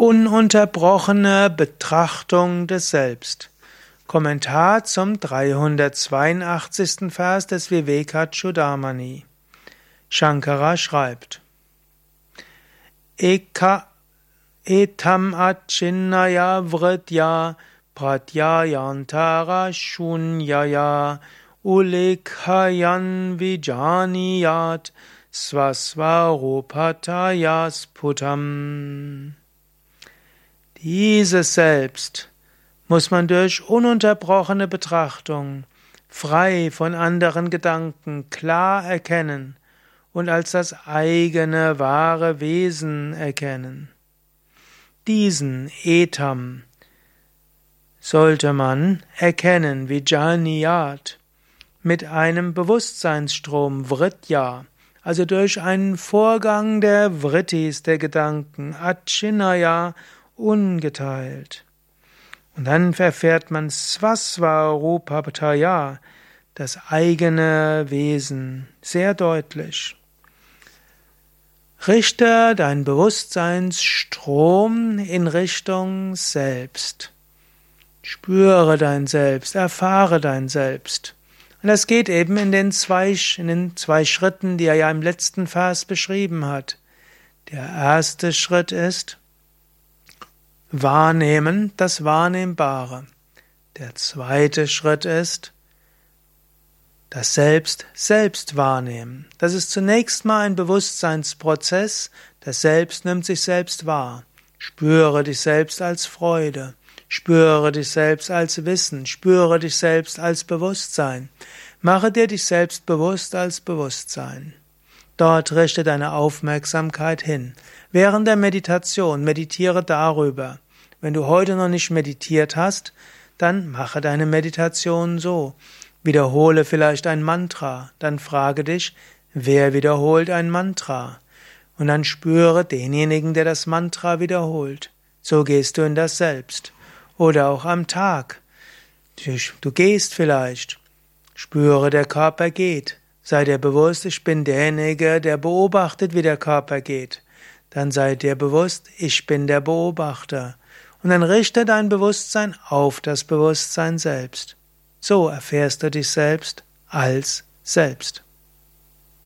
Ununterbrochene Betrachtung des Selbst. Kommentar zum 382. Vers des Vivekachudamani. Shankara schreibt: Eka etam achinnaya vritya pratyayantara shunyaya ulekhayan vijaniyat swasvarupatayas putam. Dieses Selbst muss man durch ununterbrochene Betrachtung, frei von anderen Gedanken, klar erkennen und als das eigene wahre Wesen erkennen. Diesen Etam sollte man erkennen wie Janiyat mit einem Bewusstseinsstrom Vritya, also durch einen Vorgang der Vrittis, der Gedanken, Achinaya ungeteilt. Und dann erfährt man Swasvarupapataya, das eigene Wesen, sehr deutlich. Richte dein Bewusstseinsstrom in Richtung Selbst. Spüre dein Selbst, erfahre dein Selbst. Und das geht eben in den zwei, in den zwei Schritten, die er ja im letzten Vers beschrieben hat. Der erste Schritt ist, Wahrnehmen das Wahrnehmbare. Der zweite Schritt ist das Selbst selbst wahrnehmen. Das ist zunächst mal ein Bewusstseinsprozess. Das Selbst nimmt sich selbst wahr. Spüre dich selbst als Freude. Spüre dich selbst als Wissen. Spüre dich selbst als Bewusstsein. Mache dir dich selbst bewusst als Bewusstsein. Dort richte deine Aufmerksamkeit hin. Während der Meditation meditiere darüber. Wenn du heute noch nicht meditiert hast, dann mache deine Meditation so. Wiederhole vielleicht ein Mantra, dann frage dich, wer wiederholt ein Mantra? Und dann spüre denjenigen, der das Mantra wiederholt. So gehst du in das Selbst. Oder auch am Tag. Du gehst vielleicht. Spüre, der Körper geht. Sei dir bewusst, ich bin derjenige, der beobachtet, wie der Körper geht. Dann sei dir bewusst, ich bin der Beobachter. Und dann richte dein Bewusstsein auf das Bewusstsein selbst. So erfährst du dich selbst als selbst.